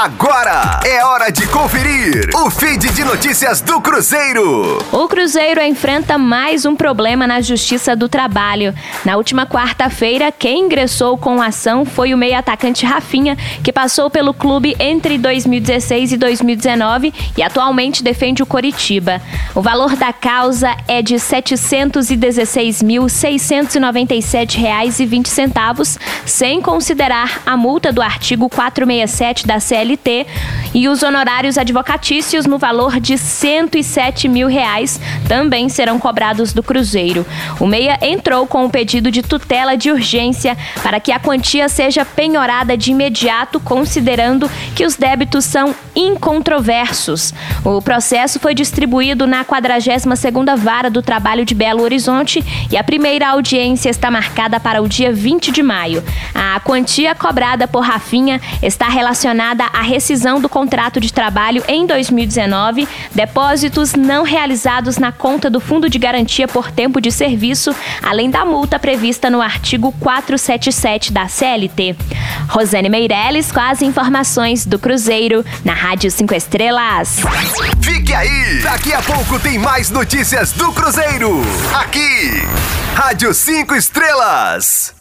Agora é hora de conferir o feed de notícias do Cruzeiro. O Cruzeiro enfrenta mais um problema na Justiça do Trabalho. Na última quarta-feira, quem ingressou com ação foi o meio-atacante Rafinha, que passou pelo clube entre 2016 e 2019 e atualmente defende o Coritiba. O valor da causa é de R$ 716.697,20, sem considerar a multa do artigo 467 da CLT CLT e os honorários advocatícios no valor de 107 mil reais também serão cobrados do Cruzeiro. O Meia entrou com o pedido de tutela de urgência para que a quantia seja penhorada de imediato, considerando que os débitos são incontroversos. O processo foi distribuído na 42ª Vara do Trabalho de Belo Horizonte e a primeira audiência está marcada para o dia 20 de maio. A quantia cobrada por Rafinha está relacionada à rescisão do contrato de trabalho em 2019, depósitos não realizados na conta do Fundo de Garantia por Tempo de Serviço, além da multa prevista no artigo 477 da CLT. Rosane Meirelles com as informações do Cruzeiro na Rádio 5 Estrelas. Fique aí! Daqui a pouco tem mais notícias do Cruzeiro. Aqui, Rádio 5 Estrelas.